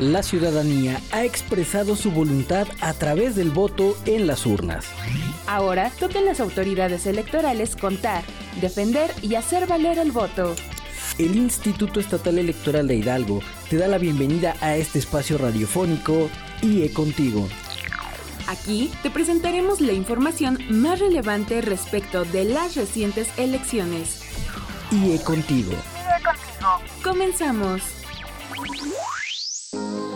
La ciudadanía ha expresado su voluntad a través del voto en las urnas. Ahora toquen las autoridades electorales contar, defender y hacer valer el voto. El Instituto Estatal Electoral de Hidalgo te da la bienvenida a este espacio radiofónico IE Contigo. Aquí te presentaremos la información más relevante respecto de las recientes elecciones. IE Contigo. IE Contigo. Comenzamos. Thank you.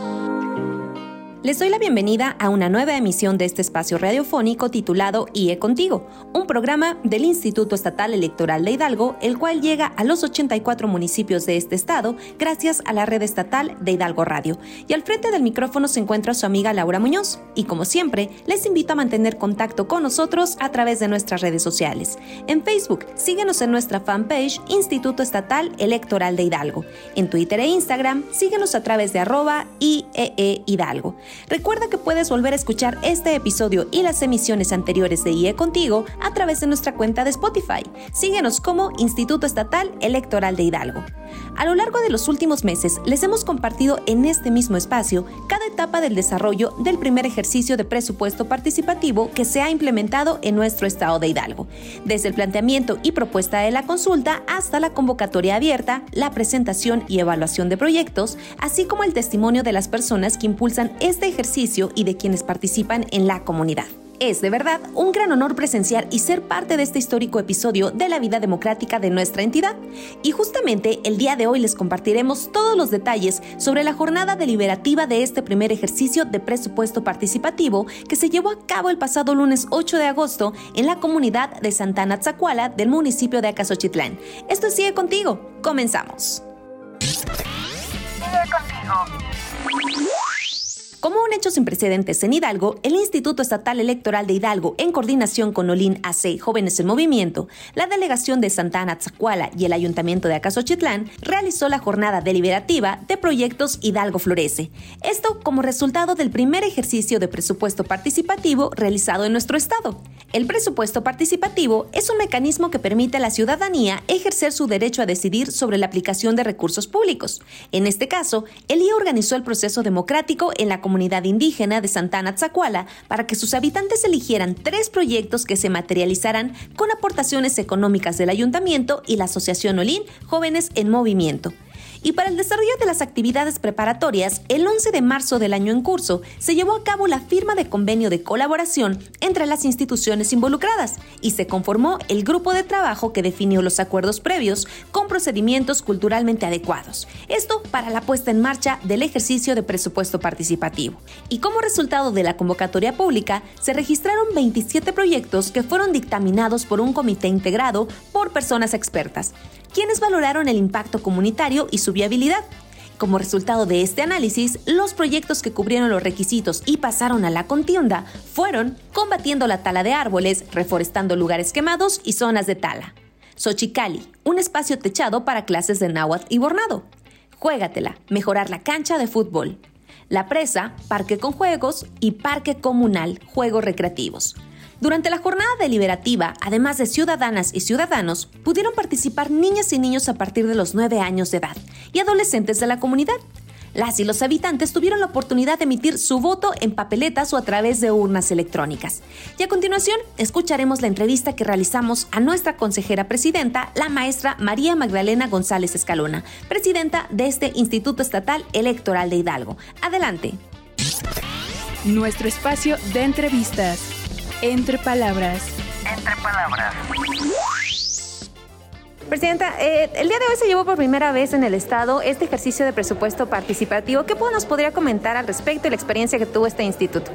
Les doy la bienvenida a una nueva emisión de este espacio radiofónico titulado IE Contigo, un programa del Instituto Estatal Electoral de Hidalgo, el cual llega a los 84 municipios de este estado gracias a la red estatal de Hidalgo Radio. Y al frente del micrófono se encuentra su amiga Laura Muñoz. Y como siempre, les invito a mantener contacto con nosotros a través de nuestras redes sociales. En Facebook, síguenos en nuestra fanpage Instituto Estatal Electoral de Hidalgo. En Twitter e Instagram, síguenos a través de arroba IEE Hidalgo. Recuerda que puedes volver a escuchar este episodio y las emisiones anteriores de IE Contigo a través de nuestra cuenta de Spotify. Síguenos como Instituto Estatal Electoral de Hidalgo. A lo largo de los últimos meses les hemos compartido en este mismo espacio cada etapa del desarrollo del primer ejercicio de presupuesto participativo que se ha implementado en nuestro estado de Hidalgo, desde el planteamiento y propuesta de la consulta hasta la convocatoria abierta, la presentación y evaluación de proyectos, así como el testimonio de las personas que impulsan este ejercicio y de quienes participan en la comunidad. Es de verdad un gran honor presenciar y ser parte de este histórico episodio de la vida democrática de nuestra entidad. Y justamente el día de hoy les compartiremos todos los detalles sobre la jornada deliberativa de este primer ejercicio de presupuesto participativo que se llevó a cabo el pasado lunes 8 de agosto en la comunidad de Santana Tzacuala del municipio de Acasochitlán. Esto sigue contigo. Comenzamos. Sigue contigo. Como un hecho sin precedentes en Hidalgo, el Instituto Estatal Electoral de Hidalgo, en coordinación con Olin AC Jóvenes en Movimiento, la Delegación de Santa Ana Tzacuala y el Ayuntamiento de Acasochitlán, realizó la jornada deliberativa de proyectos Hidalgo Florece. Esto como resultado del primer ejercicio de presupuesto participativo realizado en nuestro estado. El presupuesto participativo es un mecanismo que permite a la ciudadanía ejercer su derecho a decidir sobre la aplicación de recursos públicos. En este caso, el IA organizó el proceso democrático en la comunidad indígena de Santana Tzacuala para que sus habitantes eligieran tres proyectos que se materializarán con aportaciones económicas del ayuntamiento y la Asociación Olín Jóvenes en Movimiento. Y para el desarrollo de las actividades preparatorias, el 11 de marzo del año en curso se llevó a cabo la firma de convenio de colaboración entre las instituciones involucradas y se conformó el grupo de trabajo que definió los acuerdos previos con procedimientos culturalmente adecuados. Esto para la puesta en marcha del ejercicio de presupuesto participativo. Y como resultado de la convocatoria pública, se registraron 27 proyectos que fueron dictaminados por un comité integrado por personas expertas quienes valoraron el impacto comunitario y su viabilidad. Como resultado de este análisis, los proyectos que cubrieron los requisitos y pasaron a la contienda fueron combatiendo la tala de árboles, reforestando lugares quemados y zonas de tala. Xochicali, un espacio techado para clases de náhuatl y bornado. Juégatela, mejorar la cancha de fútbol. La presa, parque con juegos y parque comunal, juegos recreativos. Durante la jornada deliberativa, además de ciudadanas y ciudadanos, pudieron participar niñas y niños a partir de los 9 años de edad y adolescentes de la comunidad. Las y los habitantes tuvieron la oportunidad de emitir su voto en papeletas o a través de urnas electrónicas. Y a continuación, escucharemos la entrevista que realizamos a nuestra consejera presidenta, la maestra María Magdalena González Escalona, presidenta de este Instituto Estatal Electoral de Hidalgo. Adelante. Nuestro espacio de entrevistas. Entre palabras. Entre palabras. Presidenta, eh, el día de hoy se llevó por primera vez en el Estado este ejercicio de presupuesto participativo. ¿Qué nos podría comentar al respecto y la experiencia que tuvo este instituto?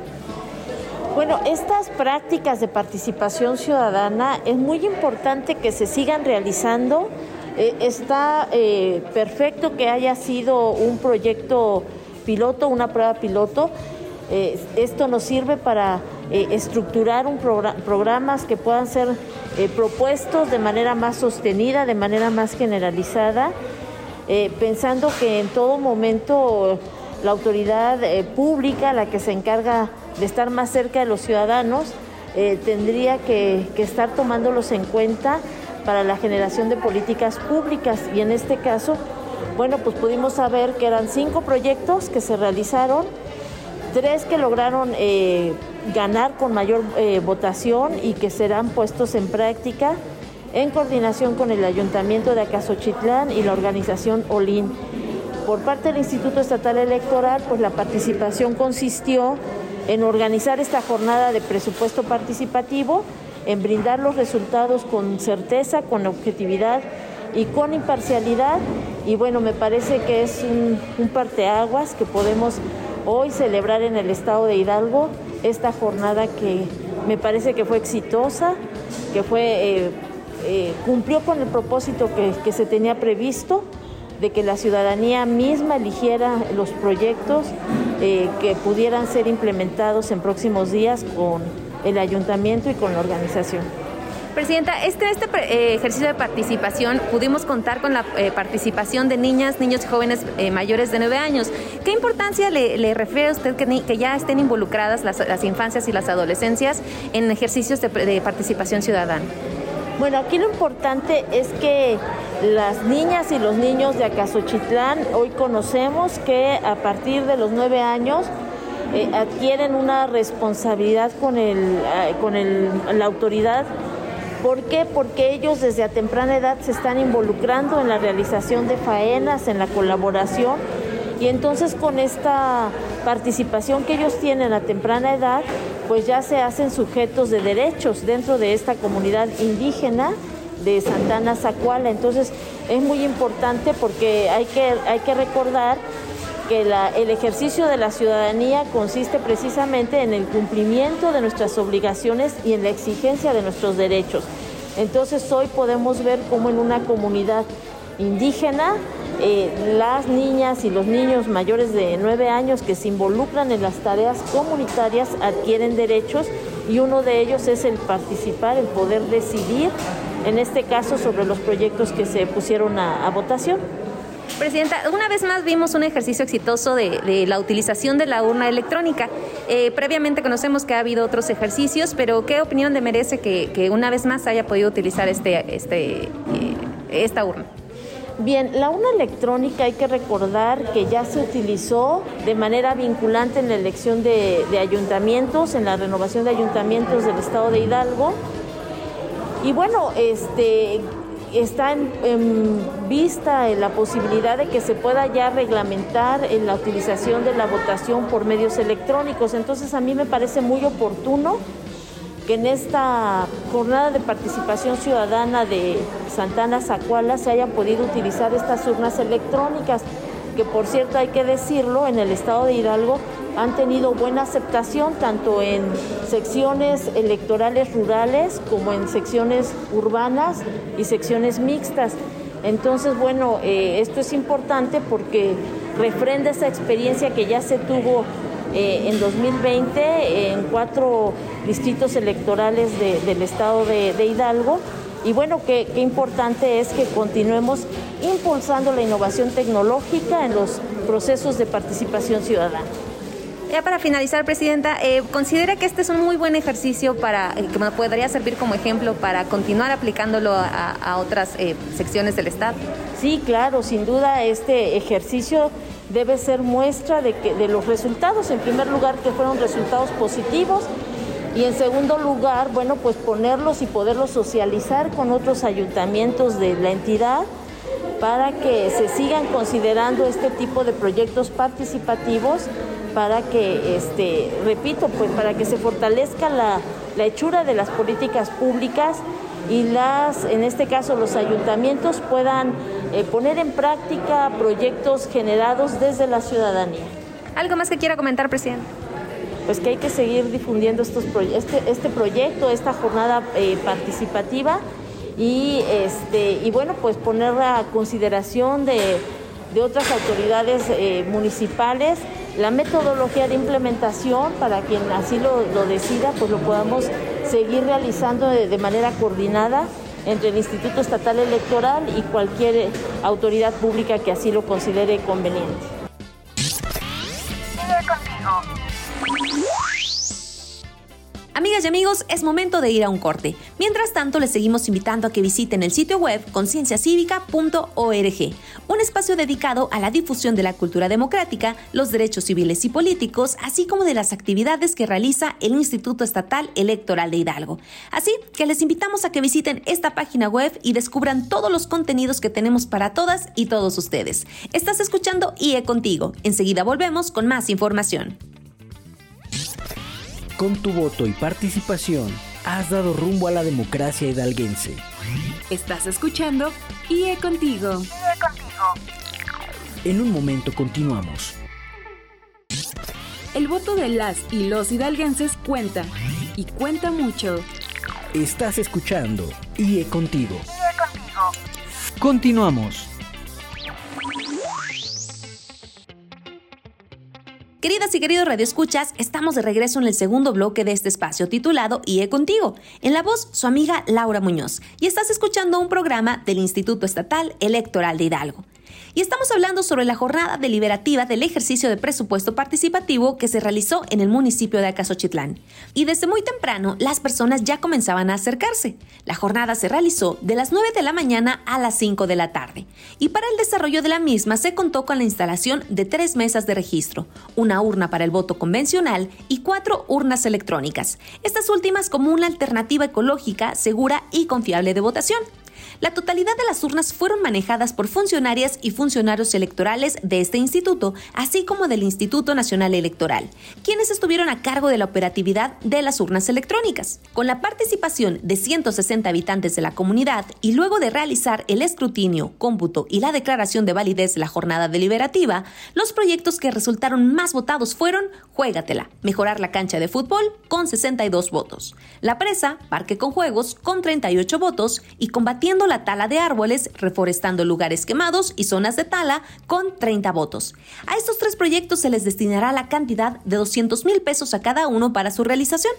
Bueno, estas prácticas de participación ciudadana es muy importante que se sigan realizando. Eh, está eh, perfecto que haya sido un proyecto piloto, una prueba piloto. Esto nos sirve para eh, estructurar un programas que puedan ser eh, propuestos de manera más sostenida, de manera más generalizada, eh, pensando que en todo momento la autoridad pública, la que se encarga de estar más cerca de los ciudadanos, tendría que, que estar tomándolos en cuenta para la generación de políticas públicas. Y en este caso bueno, pues pudimos saber que eran cinco proyectos que se realizaron, tres que lograron eh, ganar con mayor eh, votación y que serán puestos en práctica en coordinación con el Ayuntamiento de Acasochitlán y la organización OLIN. Por parte del Instituto Estatal Electoral, pues la participación consistió en organizar esta jornada de presupuesto participativo, en brindar los resultados con certeza, con objetividad y con imparcialidad. Y bueno, me parece que es un, un parteaguas que podemos hoy celebrar en el estado de Hidalgo esta jornada que me parece que fue exitosa, que fue, eh, eh, cumplió con el propósito que, se tenía previsto de que la ciudadanía misma eligiera los proyectos eh, que pudieran ser implementados en próximos días con el ayuntamiento y con la organización. Presidenta, este, este eh, ejercicio de participación pudimos contar con la eh, participación de niñas, niños y jóvenes eh, mayores de nueve años. ¿Qué importancia le, refiere a usted que, ya estén involucradas las, infancias y las adolescencias en ejercicios de, participación ciudadana? Bueno, aquí lo importante es que las niñas y los niños de Acasochitlán hoy conocemos que a partir de los nueve años adquieren una responsabilidad con, el, con el, la autoridad ¿Por qué? Porque ellos desde a temprana edad se están involucrando en la realización de faenas, en la colaboración y entonces con esta participación que ellos tienen a temprana edad, pues ya se hacen sujetos de derechos dentro de esta comunidad indígena de Santana Zacuala. Entonces es muy importante porque hay que, hay que recordar que el ejercicio de la ciudadanía consiste precisamente en el cumplimiento de nuestras obligaciones y en la exigencia de nuestros derechos. Entonces hoy podemos ver cómo en una comunidad indígena eh, las niñas y los niños mayores de nueve años que se involucran en las tareas comunitarias adquieren derechos y uno de ellos es el participar, el poder decidir, en este caso sobre los proyectos que se pusieron a votación. Presidenta, una vez más vimos un ejercicio exitoso de, la utilización de la urna electrónica. Eh, previamente conocemos que ha habido otros ejercicios, pero ¿qué opinión le merece que, una vez más haya podido utilizar este, este, eh, esta urna? Bien, la urna electrónica hay que recordar que ya se utilizó de manera vinculante en la elección de, de ayuntamientos, en la renovación de ayuntamientos del estado de Hidalgo. Y bueno, este, está en, vista la posibilidad de que se pueda ya reglamentar en la utilización de la votación por medios electrónicos. Entonces a mí me parece muy oportuno que en esta jornada de participación ciudadana de Santana Zacuala se hayan podido utilizar estas urnas electrónicas, que por cierto hay que decirlo, en el estado de Hidalgo han tenido buena aceptación tanto en secciones electorales rurales como en secciones urbanas y secciones mixtas. Entonces, bueno, eh, esto es importante porque refrenda esa experiencia que ya se tuvo eh, en 2020 en cuatro distritos electorales del estado de, Hidalgo. Y bueno, qué, qué importante es que continuemos impulsando la innovación tecnológica en los procesos de participación ciudadana. Ya para finalizar, Presidenta, eh, ¿considera que este es un muy buen ejercicio para eh, que podría servir como ejemplo para continuar aplicándolo a, otras eh, secciones del Estado? Sí, claro, sin duda este ejercicio debe ser muestra de, que, de los resultados. En primer lugar, que fueron resultados positivos y en segundo lugar, bueno, pues ponerlos y poderlos socializar con otros ayuntamientos de la entidad para que se sigan considerando este tipo de proyectos participativos para que, este, repito, pues para que se fortalezca la, hechura de las políticas públicas y las, en este caso los ayuntamientos puedan eh, poner en práctica proyectos generados desde la ciudadanía. ¿Algo más que quiera comentar, presidente? Pues que hay que seguir difundiendo estos este, este proyecto, esta jornada eh, participativa y, este, y bueno, pues poner a consideración de, otras autoridades eh, municipales la metodología de implementación para quien así lo, decida, pues lo podamos seguir realizando de, manera coordinada entre el Instituto Estatal Electoral y cualquier autoridad pública que así lo considere conveniente. Amigas y amigos, es momento de ir a un corte. Mientras tanto, les seguimos invitando a que visiten el sitio web concienciacívica.org, un espacio dedicado a la difusión de la cultura democrática, los derechos civiles y políticos, así como de las actividades que realiza el Instituto Estatal Electoral de Hidalgo. Así que les invitamos a que visiten esta página web y descubran todos los contenidos que tenemos para todas y todos ustedes. Estás escuchando IE Contigo. Enseguida volvemos con más información. Con tu voto y participación, has dado rumbo a la democracia hidalguense. Estás escuchando IE Contigo. IE Contigo. En un momento continuamos. El voto de las y los hidalguenses cuenta, y cuenta mucho. Estás escuchando IE Contigo. IE Contigo. Continuamos. Queridas y queridos radioescuchas, estamos de regreso en el segundo bloque de este espacio titulado IE Contigo. En la voz, su amiga Laura Muñoz. Y estás escuchando un programa del Instituto Estatal Electoral de Hidalgo y estamos hablando sobre la jornada deliberativa del ejercicio de presupuesto participativo que se realizó en el municipio de Acasochitlán. Y desde muy temprano las personas ya comenzaban a acercarse. La jornada se realizó de las 9 de la mañana a las 5 de la tarde y para el desarrollo de la misma se contó con la instalación de tres mesas de registro, una urna para el voto convencional y cuatro urnas electrónicas, estas últimas como una alternativa ecológica, segura y confiable de votación. La totalidad de las urnas fueron manejadas por funcionarias y funcionarios electorales de este instituto, así como del Instituto Nacional Electoral, quienes estuvieron a cargo de la operatividad de las urnas electrónicas. Con la participación de 160 habitantes de la comunidad y luego de realizar el escrutinio, cómputo y la declaración de validez de la jornada deliberativa, los proyectos que resultaron más votados fueron Juégatela, mejorar la cancha de fútbol con 62 votos, La Presa, Parque con Juegos con 38 votos y Combatiendo la tala de árboles, reforestando lugares quemados y zonas de tala con 30 votos. A estos tres proyectos se les destinará la cantidad de 200 mil pesos a cada uno para su realización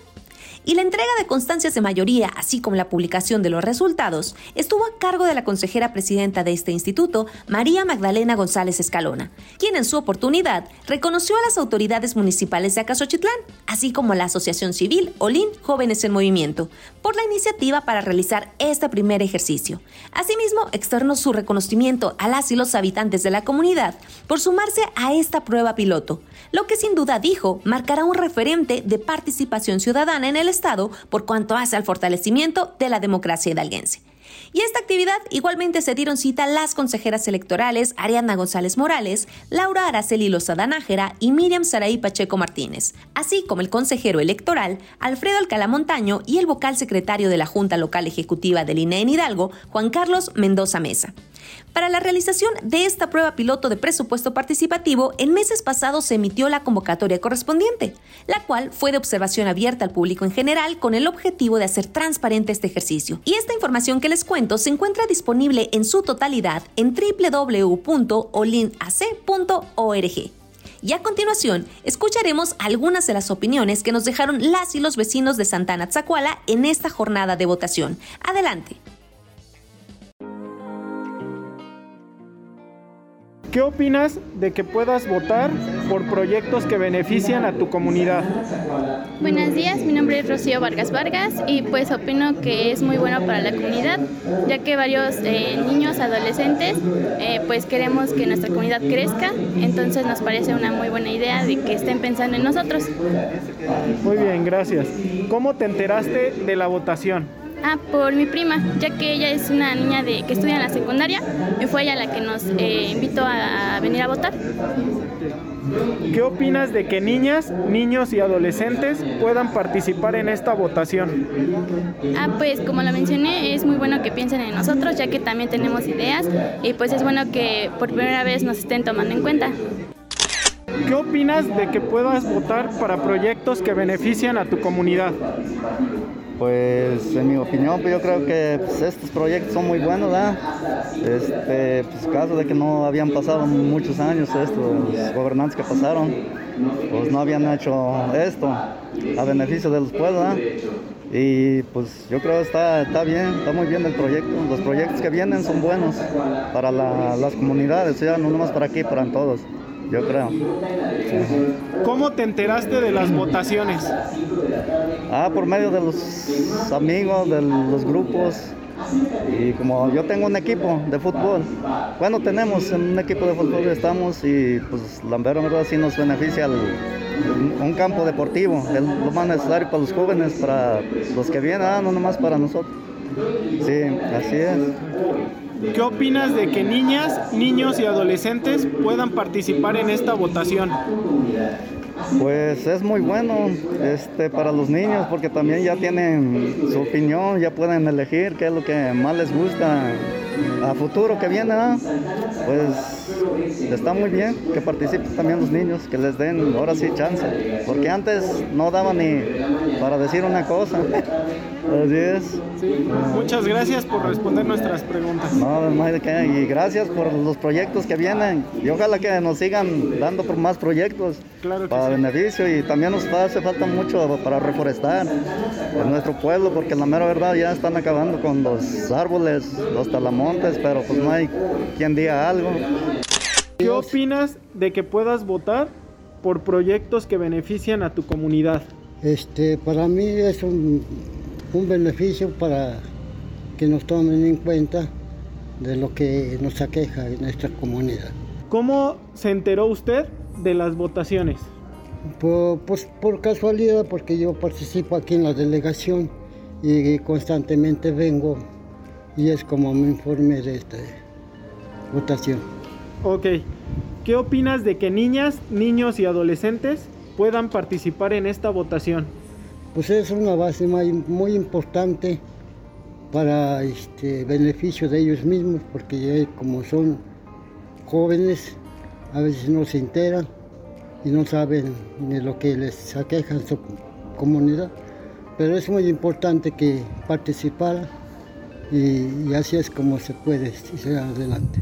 y la entrega de constancias de mayoría, así como la publicación de los resultados, estuvo a cargo de la consejera presidenta de este instituto, María Magdalena González Escalona, quien en su oportunidad reconoció a las autoridades municipales de Acasochitlán, así como a la Asociación Civil Olin Jóvenes en Movimiento, por la iniciativa para realizar este primer ejercicio. Asimismo, externó su reconocimiento a las y los habitantes de la comunidad por sumarse a esta prueba piloto, lo que sin duda dijo marcará un referente de participación ciudadana en el Estado por cuanto hace al fortalecimiento de la democracia hidalguense. Y esta actividad igualmente se dieron cita las consejeras electorales Ariadna González Morales, Laura Araceli Lozada Nájera y Miriam Saraí Pacheco Martínez, así como el consejero electoral Alfredo Alcalá Montaño y el vocal secretario de la Junta Local Ejecutiva del INE en Hidalgo, Juan Carlos Mendoza Mesa. Para la realización de esta prueba piloto de presupuesto participativo, en meses pasados se emitió la convocatoria correspondiente, la cual fue de observación abierta al público en general con el objetivo de hacer transparente este ejercicio. Y esta información que les cuento se encuentra disponible en su totalidad en www.olinac.org. Y a continuación, escucharemos algunas de las opiniones que nos dejaron las y los vecinos de Santana Tzacuala en esta jornada de votación. Adelante. ¿Qué opinas de que puedas votar por proyectos que benefician a tu comunidad? Buenos días, mi nombre es Rocío Vargas Vargas y pues opino que es muy bueno para la comunidad, ya que varios eh, niños, adolescentes, eh, pues queremos que nuestra comunidad crezca, entonces nos parece una muy buena idea de que estén pensando en nosotros. Muy bien, gracias. ¿Cómo te enteraste de la votación? Ah, por mi prima, ya que ella es una niña de, que estudia en la secundaria y fue ella la que nos eh, invitó a, venir a votar. ¿Qué opinas de que niñas, niños y adolescentes puedan participar en esta votación? Ah, pues como lo mencioné, es muy bueno que piensen en nosotros, ya que también tenemos ideas y pues es bueno que por primera vez nos estén tomando en cuenta. ¿Qué opinas de que puedas votar para proyectos que benefician a tu comunidad? Pues en mi opinión, pues yo creo que pues, estos proyectos son muy buenos, ¿verdad? Este, pues caso de que no habían pasado muchos años estos gobernantes que pasaron, pues no habían hecho esto a beneficio de los pueblos. Y pues yo creo que está, está bien, está muy bien el proyecto. Los proyectos que vienen son buenos para las comunidades, ya no nomás para aquí, para todos. Yo creo. ¿Cómo te enteraste de las votaciones? Ah, por medio de los amigos, de los grupos. Y como yo tengo un equipo de fútbol, bueno, tenemos un equipo de fútbol, estamos y pues la verdad sí nos beneficia un campo deportivo, es lo más necesario para los jóvenes, para los que vienen, ah, no nomás para nosotros. Sí, así es. ¿Qué opinas de que niñas, niños y adolescentes puedan participar en esta votación? Pues es muy bueno este, para los niños porque también ya tienen su opinión, ya pueden elegir qué es lo que más les gusta a futuro que viene, pues está muy bien que participen también los niños, que les den ahora sí chance, porque antes no daban ni para decir una cosa. Así es. Muchas gracias por responder nuestras preguntas. No, no hay de qué. Y gracias por los proyectos que vienen. Y ojalá que nos sigan dando por más proyectos para beneficio. Y también nos hace falta mucho para reforestar en nuestro pueblo, porque la mera verdad ya están acabando con los árboles, los talamontes, pero pues no hay quien diga algo. ¿Qué opinas de que puedas votar por proyectos que benefician a tu comunidad? Este, para mí es un un beneficio para que nos tomen en cuenta de lo que nos aqueja en nuestra comunidad. ¿Cómo se enteró usted de las votaciones? Por, pues por casualidad, porque yo participo aquí en la delegación y constantemente vengo y es como me informé de esta votación. Ok, ¿qué opinas de que niñas, niños y adolescentes puedan participar en esta votación? pues es una base muy importante para este beneficio de ellos mismos, porque como son jóvenes, a veces no se enteran y no saben de lo que les aqueja en su comunidad. Pero es muy importante que participara y, así es como se puede seguir adelante.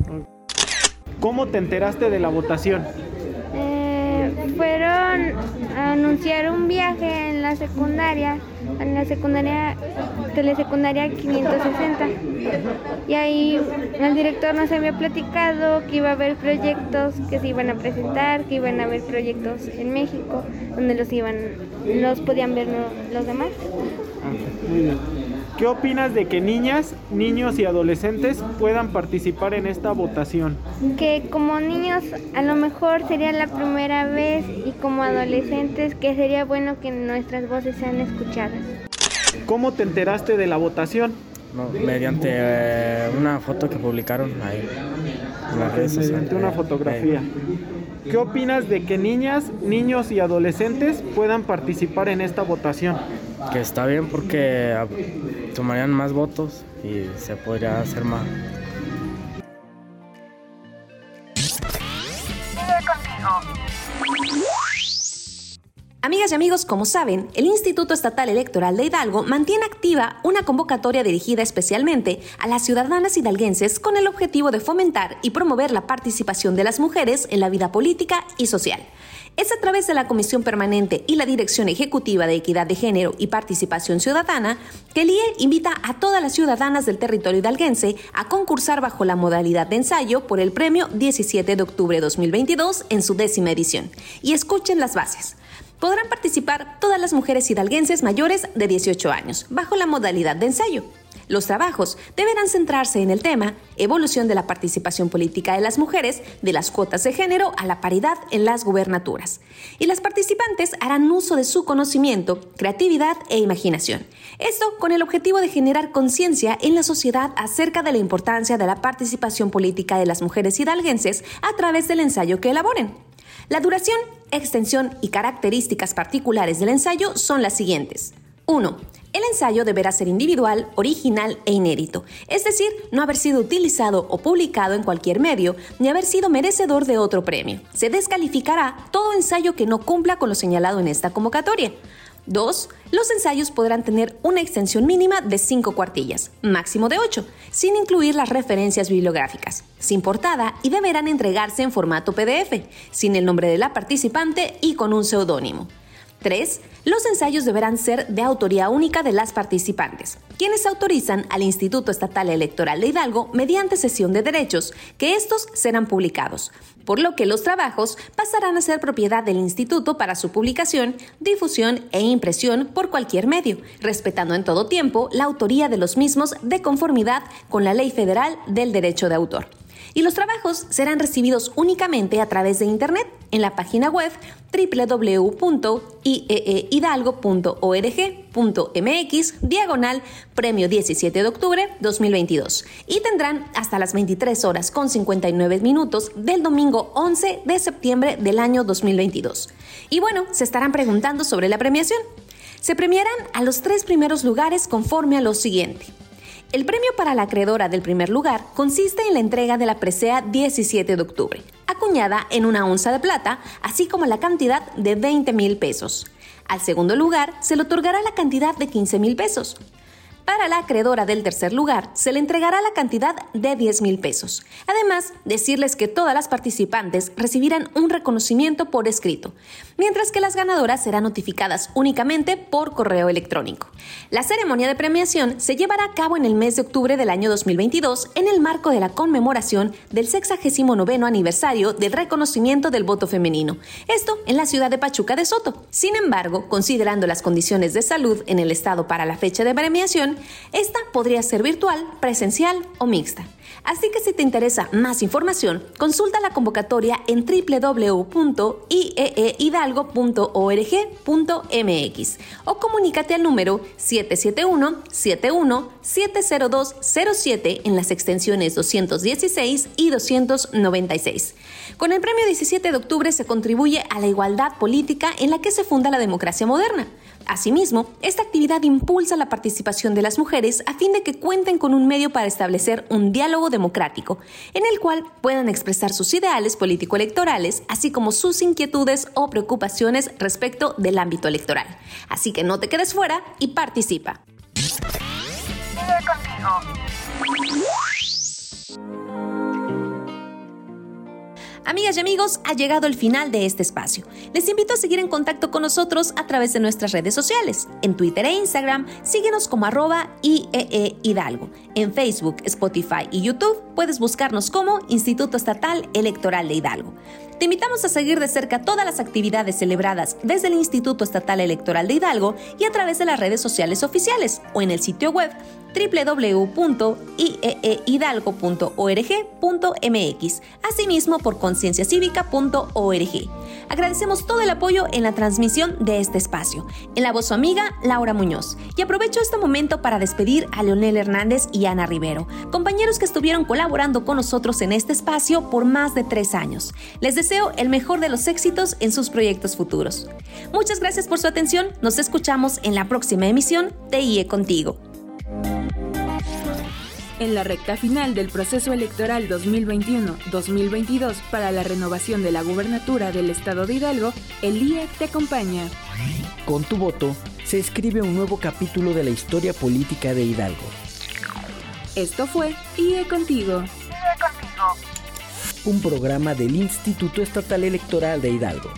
¿Cómo te enteraste de la votación? fueron a anunciar un viaje en la secundaria, en la secundaria, telesecundaria 560. Y ahí el director nos había platicado que iba a haber proyectos que se iban a presentar, que iban a haber proyectos en México, donde los iban, los podían ver los demás. Muy bien. ¿Qué opinas de que niñas, niños y adolescentes puedan participar en esta votación? Que como niños a lo mejor sería la primera vez y como adolescentes que sería bueno que nuestras voces sean escuchadas. ¿Cómo te enteraste de la votación? mediante eh, una foto que publicaron ahí en las redes Mediante una fotografía. ¿Qué opinas de que niñas, niños y adolescentes puedan participar en esta votación? Que está bien porque ah, tomarían más votos y se podría hacer más. Amigas y amigos, como saben, el Instituto Estatal Electoral de Hidalgo mantiene activa una convocatoria dirigida especialmente a las ciudadanas hidalguenses con el objetivo de fomentar y promover la participación de las mujeres en la vida política y social. Es a través de la Comisión Permanente y la Dirección Ejecutiva de Equidad de Género y Participación Ciudadana que el IE invita a todas las ciudadanas del territorio hidalguense a concursar bajo la modalidad de ensayo por el premio 17 de octubre 2022 en su décima edición. Y escuchen las bases podrán participar todas las mujeres hidalguenses mayores de 18 años, bajo la modalidad de ensayo. Los trabajos deberán centrarse en el tema evolución de la participación política de las mujeres, de las cuotas de género a la paridad en las gubernaturas. Y las participantes harán uso de su conocimiento, creatividad e imaginación. Esto con el objetivo de generar conciencia en la sociedad acerca de la importancia de la participación política de las mujeres hidalguenses a través del ensayo que elaboren. La duración, extensión y características particulares del ensayo son las siguientes. 1. El ensayo deberá ser individual, original e inédito, es decir, no haber sido utilizado o publicado en cualquier medio, ni haber sido merecedor de otro premio. Se descalificará todo ensayo que no cumpla con lo señalado en esta convocatoria. 2. Los ensayos podrán tener una extensión mínima de 5 cuartillas, máximo de 8, sin incluir las referencias bibliográficas, sin portada y deberán entregarse en formato PDF, sin el nombre de la participante y con un seudónimo. 3. Los ensayos deberán ser de autoría única de las participantes, quienes autorizan al Instituto Estatal Electoral de Hidalgo mediante sesión de derechos, que estos serán publicados, por lo que los trabajos pasarán a ser propiedad del instituto para su publicación, difusión e impresión por cualquier medio, respetando en todo tiempo la autoría de los mismos de conformidad con la Ley Federal del Derecho de Autor y los trabajos serán recibidos únicamente a través de Internet en la página web www.ieehidalgo.org.mx diagonal premio 17 de octubre 2022 y tendrán hasta las 23 horas con 59 minutos del domingo 11 de septiembre del año 2022. Y bueno, se estarán preguntando sobre la premiación. Se premiarán a los tres primeros lugares conforme a lo siguiente. El premio para la acreedora del primer lugar consiste en la entrega de la presea 17 de octubre, acuñada en una onza de plata, así como la cantidad de 20 mil pesos. Al segundo lugar se le otorgará la cantidad de 15 mil pesos. Para la acreedora del tercer lugar, se le entregará la cantidad de 10 mil pesos. Además, decirles que todas las participantes recibirán un reconocimiento por escrito, mientras que las ganadoras serán notificadas únicamente por correo electrónico. La ceremonia de premiación se llevará a cabo en el mes de octubre del año 2022 en el marco de la conmemoración del 69 aniversario del reconocimiento del voto femenino, esto en la ciudad de Pachuca de Soto. Sin embargo, considerando las condiciones de salud en el estado para la fecha de premiación, esta podría ser virtual, presencial o mixta. Así que si te interesa más información, consulta la convocatoria en www.ieehidalgo.org.mx o comunícate al número 771-71-70207 en las extensiones 216 y 296. Con el premio 17 de octubre se contribuye a la igualdad política en la que se funda la democracia moderna. Asimismo, esta actividad impulsa la participación de las mujeres a fin de que cuenten con un medio para establecer un diálogo democrático, en el cual puedan expresar sus ideales político-electorales, así como sus inquietudes o preocupaciones respecto del ámbito electoral. Así que no te quedes fuera y participa. Amigas y amigos, ha llegado el final de este espacio. Les invito a seguir en contacto con nosotros a través de nuestras redes sociales. En Twitter e Instagram, síguenos como arroba IEE Hidalgo. En Facebook, Spotify y YouTube puedes buscarnos como Instituto Estatal Electoral de Hidalgo. Te invitamos a seguir de cerca todas las actividades celebradas desde el Instituto Estatal Electoral de Hidalgo y a través de las redes sociales oficiales o en el sitio web www.ieehidalgo.org.mx, asimismo por concienciacívica.org. Agradecemos todo el apoyo en la transmisión de este espacio. En la voz su amiga Laura Muñoz. Y aprovecho este momento para despedir a Leonel Hernández y Ana Rivero, compañeros que estuvieron colaborando con nosotros en este espacio por más de tres años. Les deseo el mejor de los éxitos en sus proyectos futuros. Muchas gracias por su atención. Nos escuchamos en la próxima emisión de IE Contigo. En la recta final del proceso electoral 2021-2022 para la renovación de la gubernatura del estado de Hidalgo, el IE te acompaña. Con tu voto se escribe un nuevo capítulo de la historia política de Hidalgo. Esto fue IE Contigo. Un programa del Instituto Estatal Electoral de Hidalgo.